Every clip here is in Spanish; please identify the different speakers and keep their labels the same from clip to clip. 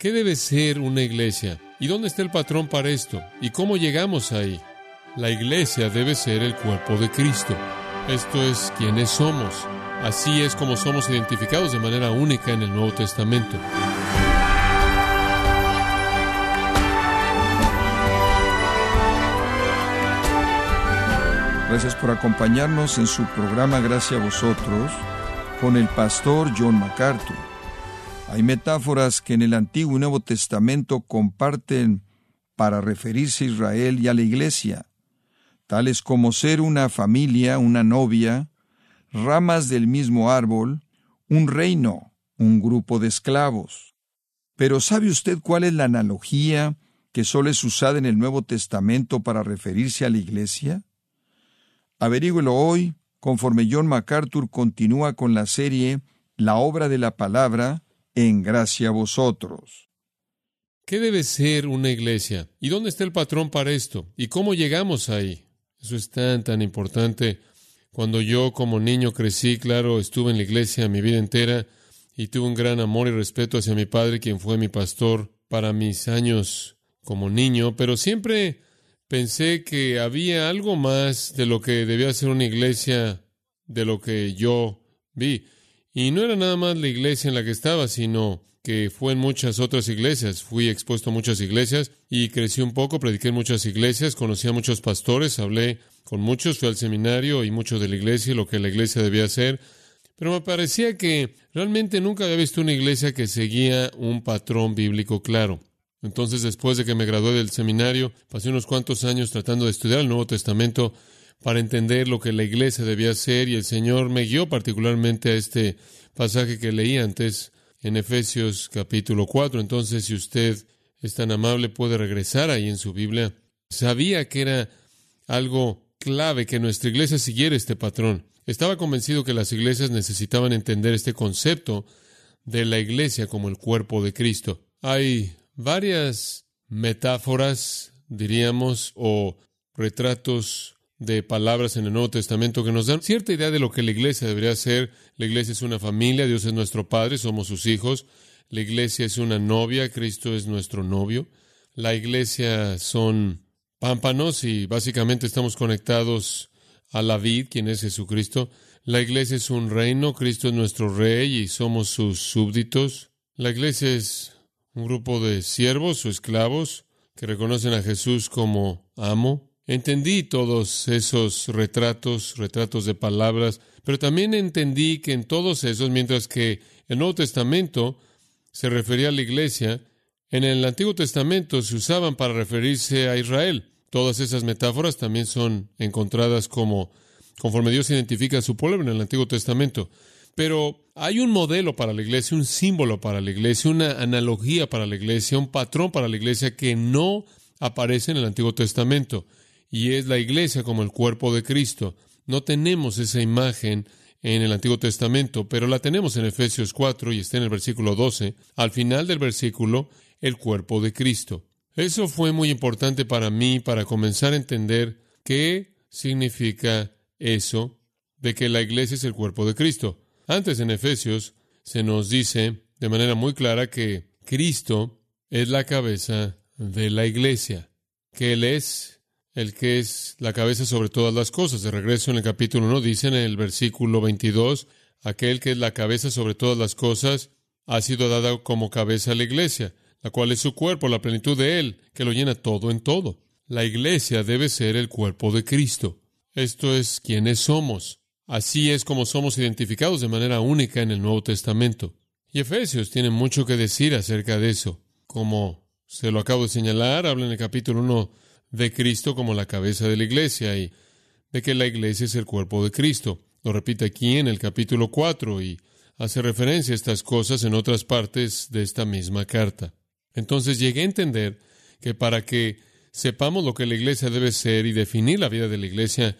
Speaker 1: ¿Qué debe ser una iglesia? ¿Y dónde está el patrón para esto? ¿Y cómo llegamos ahí? La iglesia debe ser el cuerpo de Cristo. Esto es quienes somos. Así es como somos identificados de manera única en el Nuevo Testamento.
Speaker 2: Gracias por acompañarnos en su programa Gracias a vosotros con el pastor John MacArthur. Hay metáforas que en el Antiguo y Nuevo Testamento comparten para referirse a Israel y a la Iglesia, tales como ser una familia, una novia, ramas del mismo árbol, un reino, un grupo de esclavos. Pero ¿sabe usted cuál es la analogía que solo es usada en el Nuevo Testamento para referirse a la Iglesia? Averígüelo hoy, conforme John MacArthur continúa con la serie La obra de la palabra, en gracia a vosotros.
Speaker 1: ¿Qué debe ser una iglesia? ¿Y dónde está el patrón para esto? ¿Y cómo llegamos ahí? Eso es tan, tan importante. Cuando yo como niño crecí, claro, estuve en la iglesia mi vida entera y tuve un gran amor y respeto hacia mi padre, quien fue mi pastor para mis años como niño, pero siempre pensé que había algo más de lo que debía ser una iglesia de lo que yo vi. Y no era nada más la iglesia en la que estaba, sino que fue en muchas otras iglesias. Fui expuesto a muchas iglesias y crecí un poco, prediqué en muchas iglesias, conocí a muchos pastores, hablé con muchos, fui al seminario y mucho de la iglesia y lo que la iglesia debía hacer. Pero me parecía que realmente nunca había visto una iglesia que seguía un patrón bíblico claro. Entonces, después de que me gradué del seminario, pasé unos cuantos años tratando de estudiar el Nuevo Testamento para entender lo que la iglesia debía hacer y el Señor me guió particularmente a este pasaje que leí antes en Efesios capítulo 4. Entonces, si usted es tan amable, puede regresar ahí en su Biblia. Sabía que era algo clave que nuestra iglesia siguiera este patrón. Estaba convencido que las iglesias necesitaban entender este concepto de la iglesia como el cuerpo de Cristo. Hay varias metáforas, diríamos, o retratos de palabras en el Nuevo Testamento que nos dan cierta idea de lo que la iglesia debería ser. La iglesia es una familia, Dios es nuestro Padre, somos sus hijos. La iglesia es una novia, Cristo es nuestro novio. La iglesia son pámpanos y básicamente estamos conectados a la vid, quien es Jesucristo. La iglesia es un reino, Cristo es nuestro rey y somos sus súbditos. La iglesia es un grupo de siervos o esclavos que reconocen a Jesús como amo. Entendí todos esos retratos, retratos de palabras, pero también entendí que en todos esos, mientras que el Nuevo Testamento se refería a la iglesia, en el Antiguo Testamento se usaban para referirse a Israel. Todas esas metáforas también son encontradas como conforme Dios identifica a su pueblo en el Antiguo Testamento. Pero hay un modelo para la iglesia, un símbolo para la iglesia, una analogía para la iglesia, un patrón para la iglesia que no aparece en el Antiguo Testamento y es la iglesia como el cuerpo de Cristo. No tenemos esa imagen en el Antiguo Testamento, pero la tenemos en Efesios 4 y está en el versículo 12. Al final del versículo, el cuerpo de Cristo. Eso fue muy importante para mí para comenzar a entender qué significa eso de que la iglesia es el cuerpo de Cristo. Antes en Efesios se nos dice de manera muy clara que Cristo es la cabeza de la iglesia, que Él es el que es la cabeza sobre todas las cosas. De regreso en el capítulo 1 dice en el versículo 22, aquel que es la cabeza sobre todas las cosas ha sido dada como cabeza a la iglesia, la cual es su cuerpo, la plenitud de él, que lo llena todo en todo. La iglesia debe ser el cuerpo de Cristo. Esto es quienes somos. Así es como somos identificados de manera única en el Nuevo Testamento. Y Efesios tiene mucho que decir acerca de eso. Como se lo acabo de señalar, habla en el capítulo 1 de Cristo como la cabeza de la iglesia y de que la iglesia es el cuerpo de Cristo. Lo repite aquí en el capítulo 4 y hace referencia a estas cosas en otras partes de esta misma carta. Entonces llegué a entender que para que sepamos lo que la iglesia debe ser y definir la vida de la iglesia,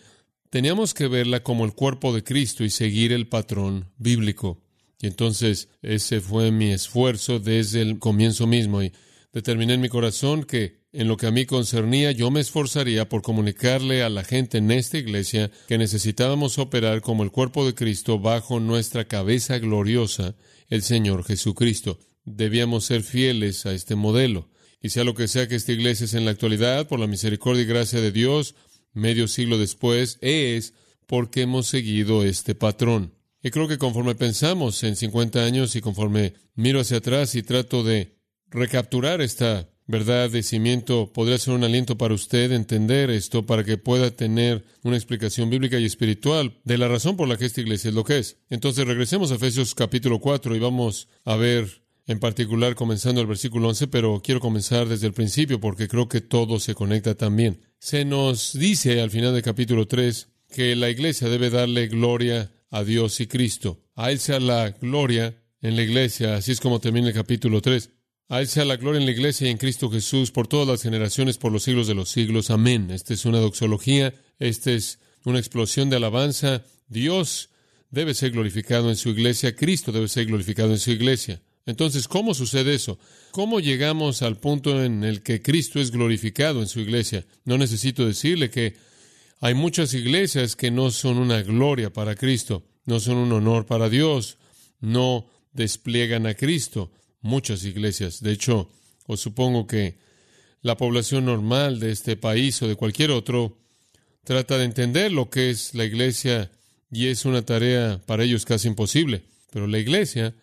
Speaker 1: teníamos que verla como el cuerpo de Cristo y seguir el patrón bíblico. Y entonces ese fue mi esfuerzo desde el comienzo mismo y determiné en mi corazón que en lo que a mí concernía, yo me esforzaría por comunicarle a la gente en esta iglesia que necesitábamos operar como el cuerpo de Cristo bajo nuestra cabeza gloriosa, el Señor Jesucristo. debíamos ser fieles a este modelo. Y sea lo que sea que esta iglesia es en la actualidad, por la misericordia y gracia de Dios, medio siglo después, es porque hemos seguido este patrón. Y creo que conforme pensamos en 50 años y conforme miro hacia atrás y trato de recapturar esta verdad de cimiento, podría ser un aliento para usted entender esto, para que pueda tener una explicación bíblica y espiritual de la razón por la que esta iglesia es lo que es. Entonces regresemos a Efesios capítulo 4 y vamos a ver en particular comenzando el versículo 11, pero quiero comenzar desde el principio porque creo que todo se conecta también. Se nos dice al final del capítulo 3 que la iglesia debe darle gloria a Dios y Cristo. A Él sea la gloria en la iglesia, así es como termina el capítulo 3. A sea la gloria en la iglesia y en Cristo Jesús por todas las generaciones, por los siglos de los siglos. Amén. Esta es una doxología, esta es una explosión de alabanza. Dios debe ser glorificado en su iglesia, Cristo debe ser glorificado en su iglesia. Entonces, ¿cómo sucede eso? ¿Cómo llegamos al punto en el que Cristo es glorificado en su iglesia? No necesito decirle que hay muchas iglesias que no son una gloria para Cristo, no son un honor para Dios, no despliegan a Cristo. Muchas iglesias. De hecho, os supongo que la población normal de este país o de cualquier otro trata de entender lo que es la iglesia y es una tarea para ellos casi imposible. Pero la iglesia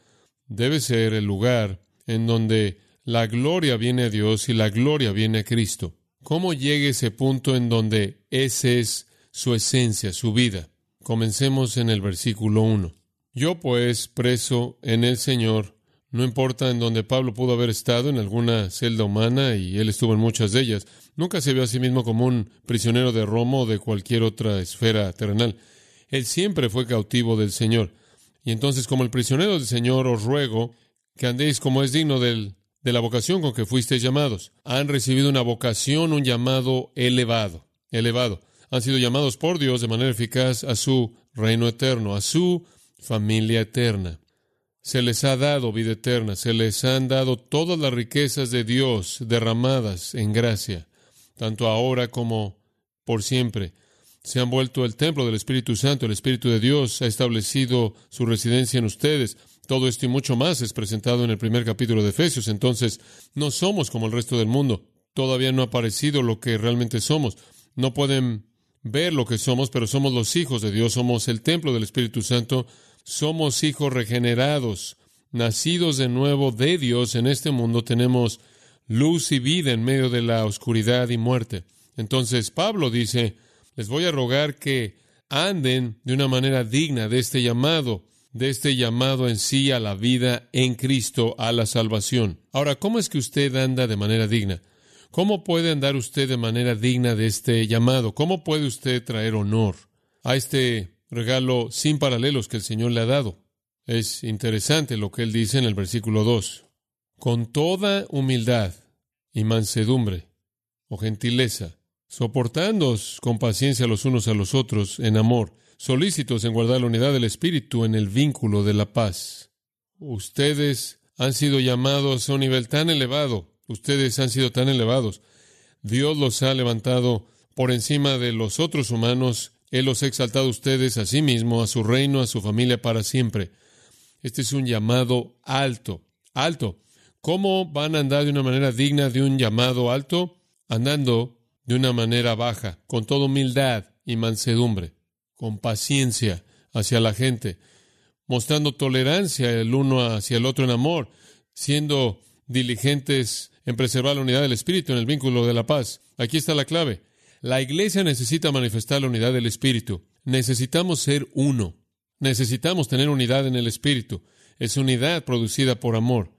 Speaker 1: debe ser el lugar en donde la gloria viene a Dios y la gloria viene a Cristo. ¿Cómo llega ese punto en donde esa es su esencia, su vida? Comencemos en el versículo 1. Yo pues, preso en el Señor, no importa en donde Pablo pudo haber estado, en alguna celda humana, y él estuvo en muchas de ellas, nunca se vio a sí mismo como un prisionero de Roma o de cualquier otra esfera terrenal. Él siempre fue cautivo del Señor. Y entonces, como el prisionero del Señor, os ruego que andéis como es digno del, de la vocación con que fuisteis llamados. Han recibido una vocación, un llamado elevado, elevado. Han sido llamados por Dios de manera eficaz a su reino eterno, a su familia eterna. Se les ha dado vida eterna, se les han dado todas las riquezas de Dios derramadas en gracia, tanto ahora como por siempre se han vuelto el templo del Espíritu Santo, el Espíritu de Dios ha establecido su residencia en ustedes. Todo esto y mucho más es presentado en el primer capítulo de Efesios. Entonces, no somos como el resto del mundo. Todavía no ha aparecido lo que realmente somos. No pueden ver lo que somos, pero somos los hijos de Dios, somos el templo del Espíritu Santo, somos hijos regenerados, nacidos de nuevo de Dios en este mundo. Tenemos luz y vida en medio de la oscuridad y muerte. Entonces, Pablo dice, les voy a rogar que anden de una manera digna de este llamado, de este llamado en sí a la vida en Cristo, a la salvación. Ahora, ¿cómo es que usted anda de manera digna? ¿Cómo puede andar usted de manera digna de este llamado? ¿Cómo puede usted traer honor a este regalo sin paralelos que el Señor le ha dado? Es interesante lo que él dice en el versículo 2. Con toda humildad y mansedumbre o gentileza, soportándoos con paciencia los unos a los otros en amor, solícitos en guardar la unidad del Espíritu en el vínculo de la paz. Ustedes han sido llamados a un nivel tan elevado, ustedes han sido tan elevados. Dios los ha levantado por encima de los otros humanos, Él los ha exaltado a ustedes a sí mismo, a su reino, a su familia para siempre. Este es un llamado alto, alto. ¿Cómo van a andar de una manera digna de un llamado alto? Andando de una manera baja, con toda humildad y mansedumbre, con paciencia hacia la gente, mostrando tolerancia el uno hacia el otro en amor, siendo diligentes en preservar la unidad del Espíritu en el vínculo de la paz. Aquí está la clave. La iglesia necesita manifestar la unidad del Espíritu. Necesitamos ser uno. Necesitamos tener unidad en el Espíritu. Es unidad producida por amor.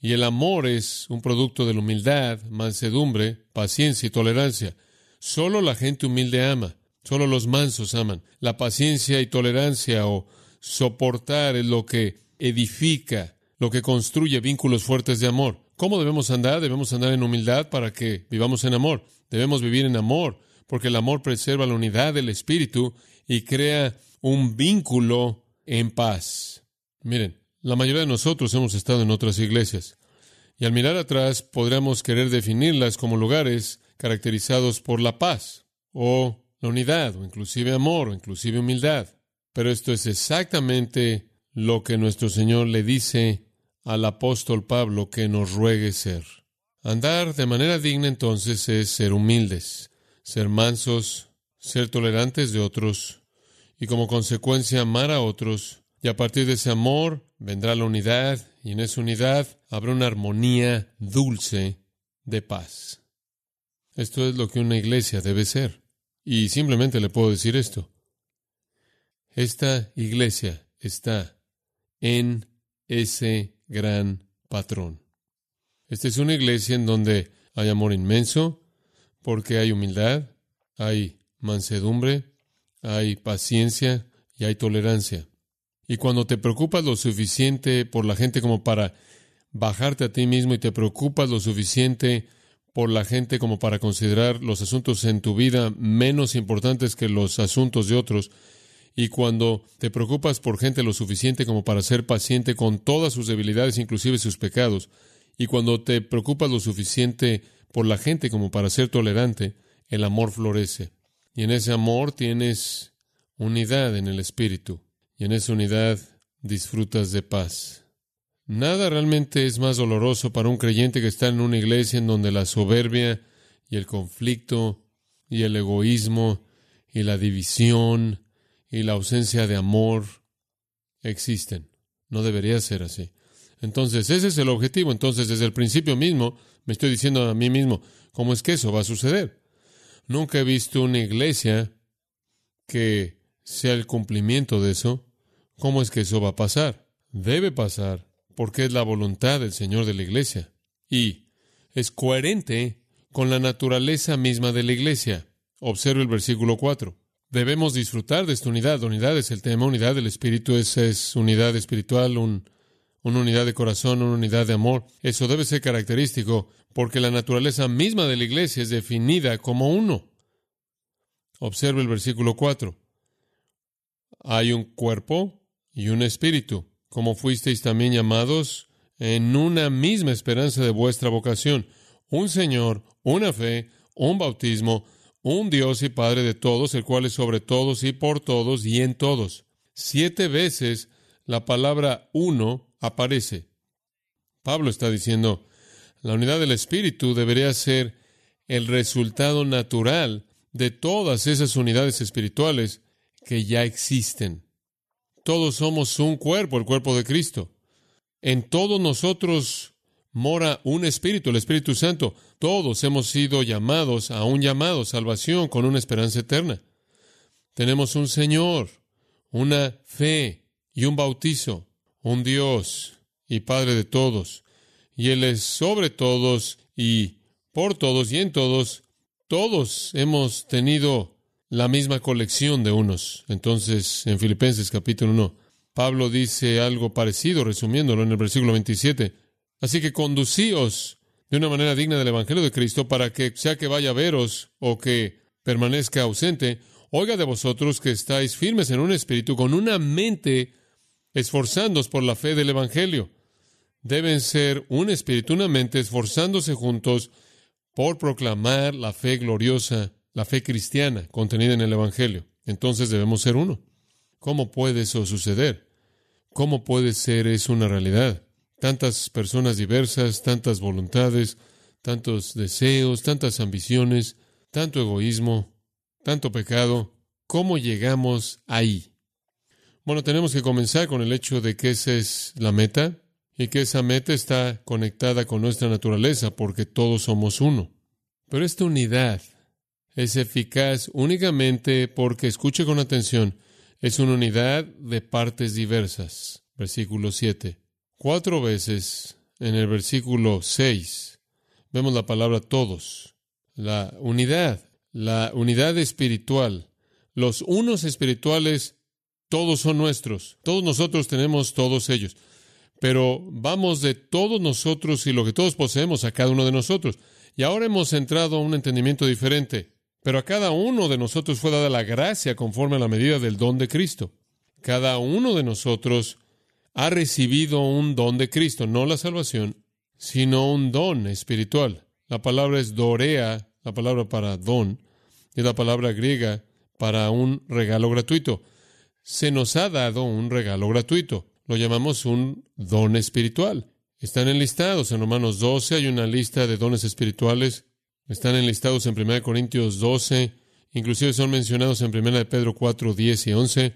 Speaker 1: Y el amor es un producto de la humildad, mansedumbre, paciencia y tolerancia. Solo la gente humilde ama, solo los mansos aman. La paciencia y tolerancia o soportar es lo que edifica, lo que construye vínculos fuertes de amor. ¿Cómo debemos andar? Debemos andar en humildad para que vivamos en amor. Debemos vivir en amor, porque el amor preserva la unidad del espíritu y crea un vínculo en paz. Miren, la mayoría de nosotros hemos estado en otras iglesias y al mirar atrás podríamos querer definirlas como lugares caracterizados por la paz o la unidad o inclusive amor o inclusive humildad. Pero esto es exactamente lo que nuestro Señor le dice al apóstol Pablo que nos ruegue ser. Andar de manera digna entonces es ser humildes, ser mansos, ser tolerantes de otros y como consecuencia amar a otros y a partir de ese amor vendrá la unidad y en esa unidad habrá una armonía dulce de paz. Esto es lo que una iglesia debe ser. Y simplemente le puedo decir esto. Esta iglesia está en ese gran patrón. Esta es una iglesia en donde hay amor inmenso, porque hay humildad, hay mansedumbre, hay paciencia y hay tolerancia. Y cuando te preocupas lo suficiente por la gente como para bajarte a ti mismo y te preocupas lo suficiente por la gente como para considerar los asuntos en tu vida menos importantes que los asuntos de otros, y cuando te preocupas por gente lo suficiente como para ser paciente con todas sus debilidades, inclusive sus pecados, y cuando te preocupas lo suficiente por la gente como para ser tolerante, el amor florece. Y en ese amor tienes unidad en el espíritu. Y en esa unidad disfrutas de paz. Nada realmente es más doloroso para un creyente que está en una iglesia en donde la soberbia y el conflicto y el egoísmo y la división y la ausencia de amor existen. No debería ser así. Entonces, ese es el objetivo. Entonces, desde el principio mismo, me estoy diciendo a mí mismo, ¿cómo es que eso va a suceder? Nunca he visto una iglesia que sea el cumplimiento de eso. ¿Cómo es que eso va a pasar? Debe pasar porque es la voluntad del Señor de la iglesia. Y es coherente con la naturaleza misma de la iglesia. Observe el versículo 4. Debemos disfrutar de esta unidad. Unidad es el tema, unidad del Espíritu es, es unidad espiritual, un una unidad de corazón, una unidad de amor. Eso debe ser característico porque la naturaleza misma de la iglesia es definida como uno. Observe el versículo 4. Hay un cuerpo y un espíritu, como fuisteis también llamados en una misma esperanza de vuestra vocación. Un Señor, una fe, un bautismo, un Dios y Padre de todos, el cual es sobre todos y por todos y en todos. Siete veces la palabra uno aparece. Pablo está diciendo, la unidad del Espíritu debería ser el resultado natural de todas esas unidades espirituales que ya existen. Todos somos un cuerpo, el cuerpo de Cristo. En todos nosotros mora un Espíritu, el Espíritu Santo. Todos hemos sido llamados a un llamado, salvación, con una esperanza eterna. Tenemos un Señor, una fe y un bautizo un Dios y Padre de todos, y Él es sobre todos y por todos y en todos, todos hemos tenido la misma colección de unos. Entonces, en Filipenses capítulo 1, Pablo dice algo parecido, resumiéndolo en el versículo 27. Así que conducíos de una manera digna del Evangelio de Cristo para que, sea que vaya a veros o que permanezca ausente, oiga de vosotros que estáis firmes en un espíritu, con una mente esforzándoos por la fe del Evangelio. Deben ser un espíritu, una mente, esforzándose juntos por proclamar la fe gloriosa, la fe cristiana contenida en el Evangelio. Entonces debemos ser uno. ¿Cómo puede eso suceder? ¿Cómo puede ser eso una realidad? Tantas personas diversas, tantas voluntades, tantos deseos, tantas ambiciones, tanto egoísmo, tanto pecado. ¿Cómo llegamos ahí? Bueno, tenemos que comenzar con el hecho de que esa es la meta y que esa meta está conectada con nuestra naturaleza porque todos somos uno. Pero esta unidad es eficaz únicamente porque, escuche con atención, es una unidad de partes diversas. Versículo 7. Cuatro veces en el versículo 6 vemos la palabra todos. La unidad, la unidad espiritual, los unos espirituales todos son nuestros. Todos nosotros tenemos todos ellos. Pero vamos de todos nosotros y lo que todos poseemos a cada uno de nosotros. Y ahora hemos entrado a un entendimiento diferente. Pero a cada uno de nosotros fue dada la gracia conforme a la medida del don de Cristo. Cada uno de nosotros ha recibido un don de Cristo, no la salvación, sino un don espiritual. La palabra es dorea, la palabra para don, y la palabra griega para un regalo gratuito se nos ha dado un regalo gratuito. Lo llamamos un don espiritual. están enlistados. En Romanos 12 hay una lista de dones espirituales. Están enlistados en 1 Corintios 12. Inclusive son mencionados en 1 de Pedro 4, 10 y 11.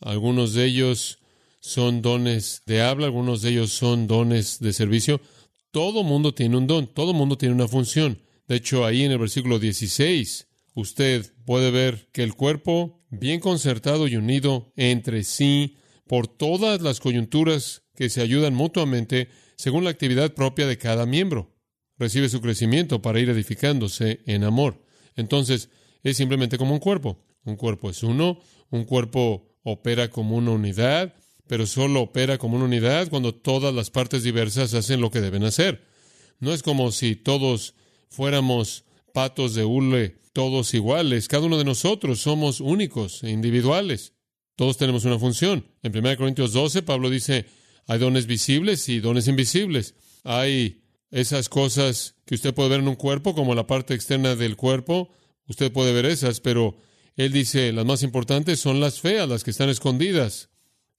Speaker 1: Algunos de ellos son dones de habla, algunos de ellos son dones de servicio. Todo mundo tiene un don, todo mundo tiene una función. De hecho, ahí en el versículo 16, usted puede ver que el cuerpo, bien concertado y unido entre sí, por todas las coyunturas que se ayudan mutuamente, según la actividad propia de cada miembro, recibe su crecimiento para ir edificándose en amor. Entonces, es simplemente como un cuerpo. Un cuerpo es uno, un cuerpo opera como una unidad, pero solo opera como una unidad cuando todas las partes diversas hacen lo que deben hacer. No es como si todos fuéramos patos de hule, todos iguales. Cada uno de nosotros somos únicos e individuales. Todos tenemos una función. En 1 Corintios 12, Pablo dice, hay dones visibles y dones invisibles. Hay esas cosas que usted puede ver en un cuerpo, como la parte externa del cuerpo. Usted puede ver esas, pero él dice, las más importantes son las feas, las que están escondidas.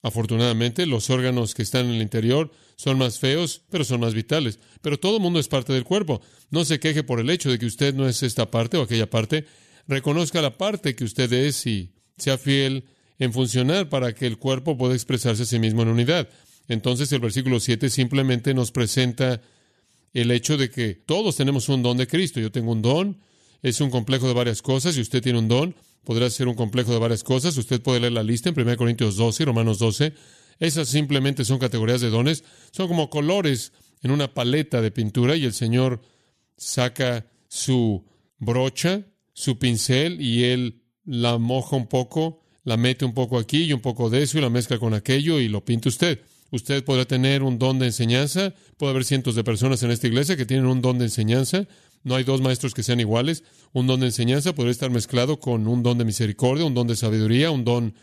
Speaker 1: Afortunadamente, los órganos que están en el interior son más feos, pero son más vitales. Pero todo el mundo es parte del cuerpo. No se queje por el hecho de que usted no es esta parte o aquella parte. Reconozca la parte que usted es y sea fiel en funcionar para que el cuerpo pueda expresarse a sí mismo en unidad. Entonces el versículo 7 simplemente nos presenta el hecho de que todos tenemos un don de Cristo. Yo tengo un don, es un complejo de varias cosas y usted tiene un don podrá ser un complejo de varias cosas. Usted puede leer la lista en 1 Corintios 12 y Romanos 12. Esas simplemente son categorías de dones. Son como colores en una paleta de pintura y el Señor saca su brocha, su pincel y Él la moja un poco, la mete un poco aquí y un poco de eso y la mezcla con aquello y lo pinta usted. Usted podrá tener un don de enseñanza. Puede haber cientos de personas en esta iglesia que tienen un don de enseñanza. No hay dos maestros que sean iguales. Un don de enseñanza podría estar mezclado con un don de misericordia, un don de sabiduría, un don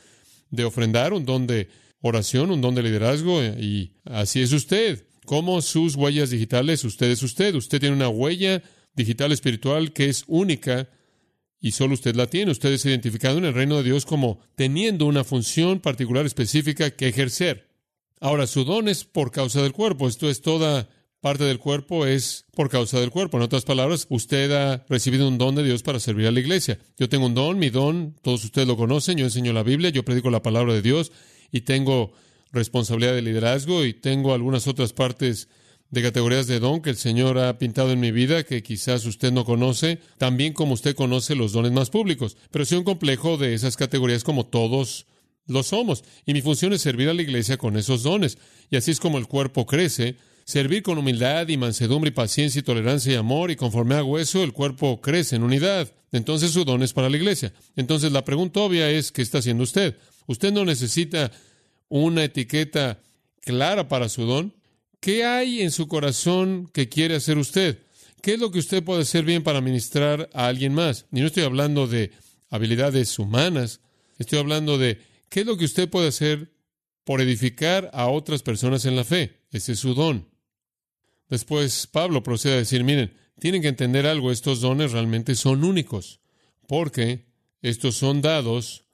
Speaker 1: de ofrendar, un don de oración, un don de liderazgo. Y así es usted. Como sus huellas digitales, usted es usted. Usted tiene una huella digital espiritual que es única y solo usted la tiene. Usted es identificado en el reino de Dios como teniendo una función particular específica que ejercer. Ahora, su don es por causa del cuerpo. Esto es toda parte del cuerpo es por causa del cuerpo. En otras palabras, usted ha recibido un don de Dios para servir a la iglesia. Yo tengo un don, mi don, todos ustedes lo conocen, yo enseño la Biblia, yo predico la palabra de Dios y tengo responsabilidad de liderazgo y tengo algunas otras partes de categorías de don que el Señor ha pintado en mi vida que quizás usted no conoce, también como usted conoce los dones más públicos. Pero soy un complejo de esas categorías como todos lo somos. Y mi función es servir a la iglesia con esos dones. Y así es como el cuerpo crece Servir con humildad y mansedumbre y paciencia y tolerancia y amor, y conforme hago eso, el cuerpo crece en unidad. Entonces su don es para la iglesia. Entonces la pregunta obvia es, ¿qué está haciendo usted? Usted no necesita una etiqueta clara para su don. ¿Qué hay en su corazón que quiere hacer usted? ¿Qué es lo que usted puede hacer bien para ministrar a alguien más? Y no estoy hablando de habilidades humanas, estoy hablando de qué es lo que usted puede hacer por edificar a otras personas en la fe. Ese es su don. Después Pablo procede a decir, miren, tienen que entender algo, estos dones realmente son únicos, porque estos son dados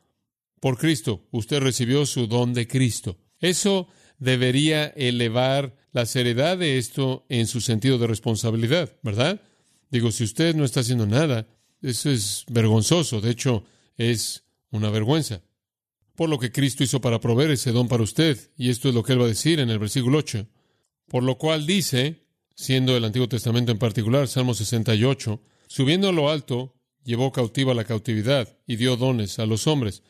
Speaker 1: por Cristo. Usted recibió su don de Cristo. Eso debería elevar la seriedad de esto en su sentido de responsabilidad, ¿verdad? Digo, si usted no está haciendo nada, eso es vergonzoso, de hecho, es una vergüenza. Por lo que Cristo hizo para proveer ese don para usted, y esto es lo que él va a decir en el versículo 8. Por lo cual dice, siendo el Antiguo Testamento en particular, Salmo 68, subiendo a lo alto, llevó cautiva la cautividad y dio dones a los hombres.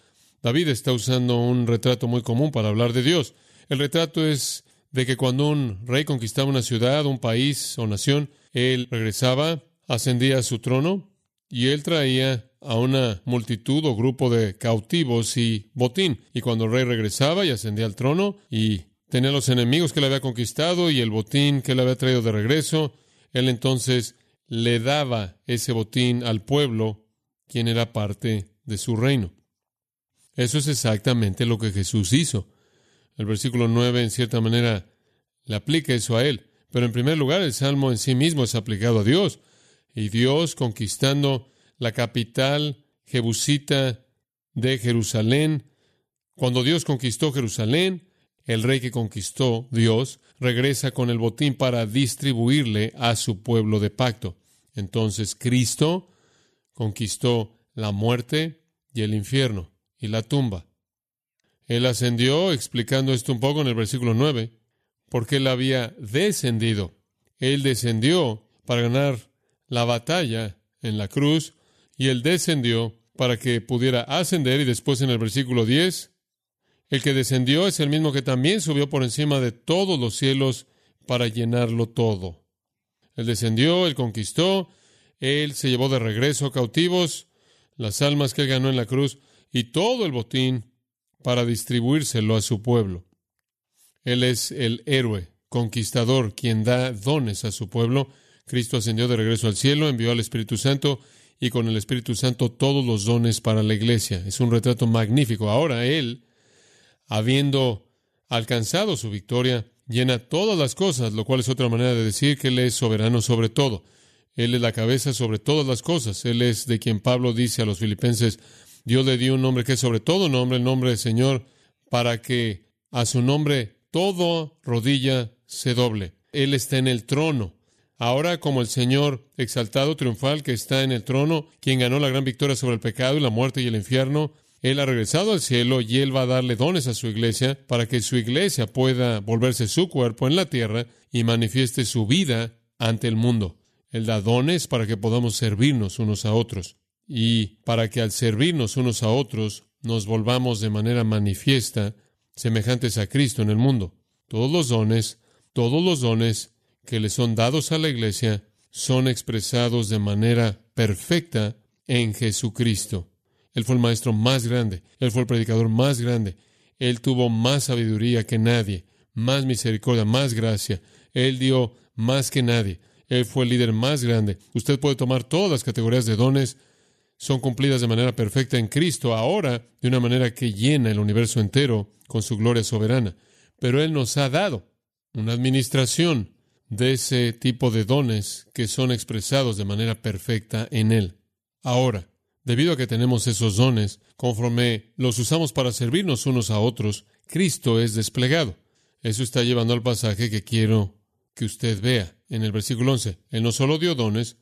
Speaker 1: David está usando un retrato muy común para hablar de Dios. El retrato es de que cuando un rey conquistaba una ciudad, un país o nación, él regresaba, ascendía a su trono y él traía a una multitud o grupo de cautivos y botín. Y cuando el rey regresaba y ascendía al trono y tenía los enemigos que le había conquistado y el botín que le había traído de regreso. Él entonces le daba ese botín al pueblo, quien era parte de su reino. Eso es exactamente lo que Jesús hizo. El versículo 9, en cierta manera, le aplica eso a él. Pero en primer lugar, el salmo en sí mismo es aplicado a Dios. Y Dios, conquistando la capital jebusita de Jerusalén, cuando Dios conquistó Jerusalén, el rey que conquistó, Dios, regresa con el botín para distribuirle a su pueblo de pacto. Entonces Cristo conquistó la muerte y el infierno y la tumba. Él ascendió, explicando esto un poco en el versículo 9, porque él había descendido. Él descendió para ganar la batalla en la cruz y él descendió para que pudiera ascender y después en el versículo 10, el que descendió es el mismo que también subió por encima de todos los cielos para llenarlo todo. Él descendió, él conquistó, él se llevó de regreso cautivos las almas que él ganó en la cruz y todo el botín para distribuírselo a su pueblo. Él es el héroe, conquistador, quien da dones a su pueblo. Cristo ascendió de regreso al cielo, envió al Espíritu Santo y con el Espíritu Santo todos los dones para la iglesia. Es un retrato magnífico. Ahora Él, habiendo alcanzado su victoria, llena todas las cosas, lo cual es otra manera de decir que Él es soberano sobre todo. Él es la cabeza sobre todas las cosas. Él es de quien Pablo dice a los filipenses, Dios le dio un nombre que es sobre todo nombre, el nombre del Señor, para que a su nombre todo rodilla se doble. Él está en el trono. Ahora, como el Señor exaltado, triunfal, que está en el trono, quien ganó la gran victoria sobre el pecado y la muerte y el infierno, Él ha regresado al cielo y Él va a darle dones a su iglesia para que su iglesia pueda volverse su cuerpo en la tierra y manifieste su vida ante el mundo. Él da dones para que podamos servirnos unos a otros y para que al servirnos unos a otros nos volvamos de manera manifiesta semejantes a Cristo en el mundo. Todos los dones, todos los dones que le son dados a la iglesia son expresados de manera perfecta en Jesucristo. Él fue el maestro más grande, él fue el predicador más grande, él tuvo más sabiduría que nadie, más misericordia, más gracia, él dio más que nadie, él fue el líder más grande. Usted puede tomar todas las categorías de dones, son cumplidas de manera perfecta en Cristo ahora, de una manera que llena el universo entero con su gloria soberana. Pero Él nos ha dado una administración de ese tipo de dones que son expresados de manera perfecta en Él. Ahora, debido a que tenemos esos dones, conforme los usamos para servirnos unos a otros, Cristo es desplegado. Eso está llevando al pasaje que quiero que usted vea en el versículo 11. Él no solo dio dones,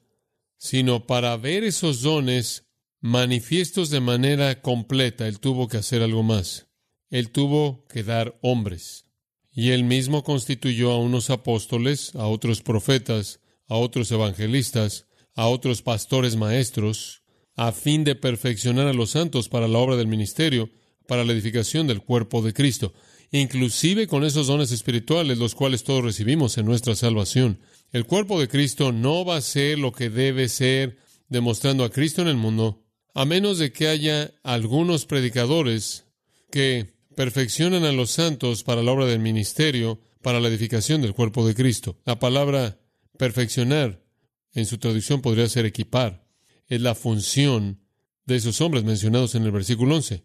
Speaker 1: sino para ver esos dones manifiestos de manera completa, Él tuvo que hacer algo más. Él tuvo que dar hombres. Y él mismo constituyó a unos apóstoles, a otros profetas, a otros evangelistas, a otros pastores maestros, a fin de perfeccionar a los santos para la obra del ministerio, para la edificación del cuerpo de Cristo, inclusive con esos dones espirituales, los cuales todos recibimos en nuestra salvación. El cuerpo de Cristo no va a ser lo que debe ser demostrando a Cristo en el mundo, a menos de que haya algunos predicadores que perfeccionan a los santos para la obra del ministerio, para la edificación del cuerpo de Cristo. La palabra perfeccionar en su traducción podría ser equipar. Es la función de esos hombres mencionados en el versículo 11.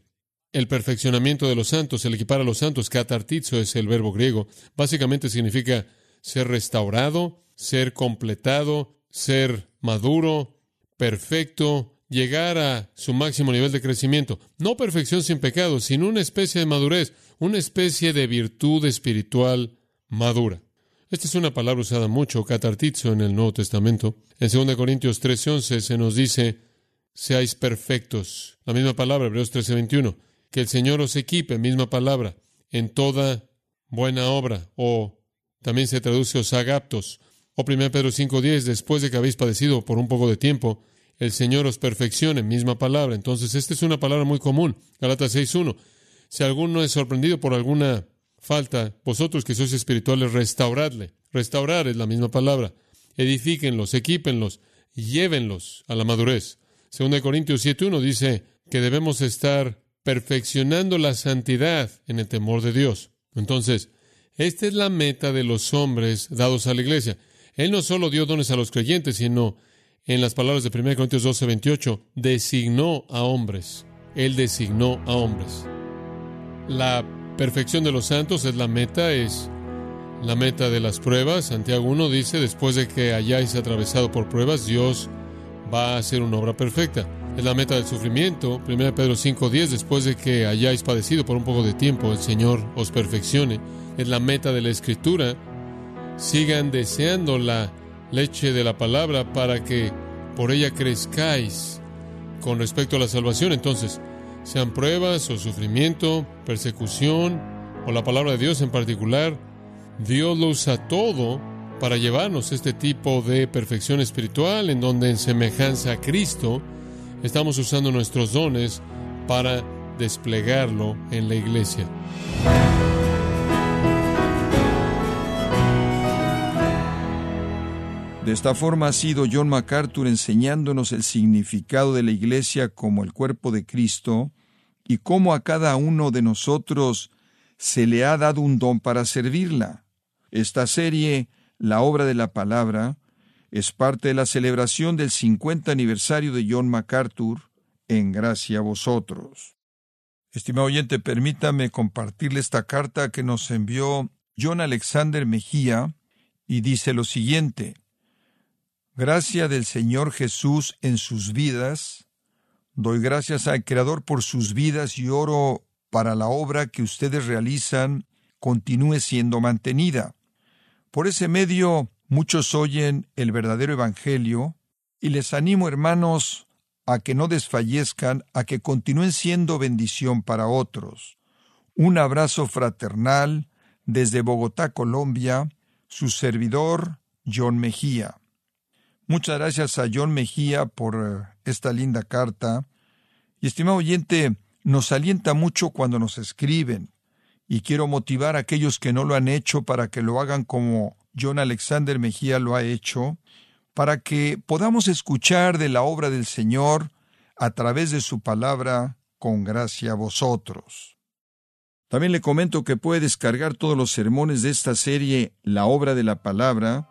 Speaker 1: El perfeccionamiento de los santos, el equipar a los santos, katartizo es el verbo griego, básicamente significa ser restaurado, ser completado, ser maduro, perfecto, llegar a su máximo nivel de crecimiento. No perfección sin pecado, sino una especie de madurez, una especie de virtud espiritual madura. Esta es una palabra usada mucho, catartizo, en el Nuevo Testamento. En 2 Corintios 13:11 se nos dice, seáis perfectos. La misma palabra, Hebreos 13:21. Que el Señor os equipe, misma palabra, en toda buena obra. O también se traduce os agaptos. O 1 Pedro 5:10, después de que habéis padecido por un poco de tiempo, el Señor os perfeccione, misma palabra. Entonces, esta es una palabra muy común. Galatas 6.1. Si alguno es sorprendido por alguna falta, vosotros que sois espirituales, restauradle. Restaurar es la misma palabra. Edifíquenlos, equípenlos, llévenlos a la madurez. Segunda de Corintios 7.1 dice que debemos estar perfeccionando la santidad en el temor de Dios. Entonces, esta es la meta de los hombres dados a la iglesia. Él no solo dio dones a los creyentes, sino en las palabras de 1 Corintios 12, 28, designó a hombres. Él designó a hombres. La perfección de los santos es la meta, es la meta de las pruebas. Santiago 1 dice, después de que hayáis atravesado por pruebas, Dios va a hacer una obra perfecta. Es la meta del sufrimiento. 1 Pedro 5:10, después de que hayáis padecido por un poco de tiempo, el Señor os perfeccione. Es la meta de la Escritura. Sigan deseando la leche de la palabra para que por ella crezcáis con respecto a la salvación. Entonces, sean pruebas o sufrimiento, persecución o la palabra de Dios en particular, Dios lo usa todo para llevarnos este tipo de perfección espiritual en donde en semejanza a Cristo estamos usando nuestros dones para desplegarlo en la iglesia.
Speaker 2: De esta forma ha sido John MacArthur enseñándonos el significado de la Iglesia como el cuerpo de Cristo y cómo a cada uno de nosotros se le ha dado un don para servirla. Esta serie, La obra de la palabra, es parte de la celebración del 50 aniversario de John MacArthur, en gracia a vosotros. Estimado oyente, permítame compartirle esta carta que nos envió John Alexander Mejía y dice lo siguiente. Gracia del Señor Jesús en sus vidas. Doy gracias al Creador por sus vidas y oro para la obra que ustedes realizan continúe siendo mantenida. Por ese medio muchos oyen el verdadero Evangelio y les animo, hermanos, a que no desfallezcan, a que continúen siendo bendición para otros. Un abrazo fraternal desde Bogotá, Colombia, su servidor, John Mejía. Muchas gracias a John Mejía por eh, esta linda carta. Y estimado oyente, nos alienta mucho cuando nos escriben. Y quiero motivar a aquellos que no lo han hecho para que lo hagan como John Alexander Mejía lo ha hecho, para que podamos escuchar de la obra del Señor a través de su palabra con gracia a vosotros. También le comento que puede descargar todos los sermones de esta serie La obra de la palabra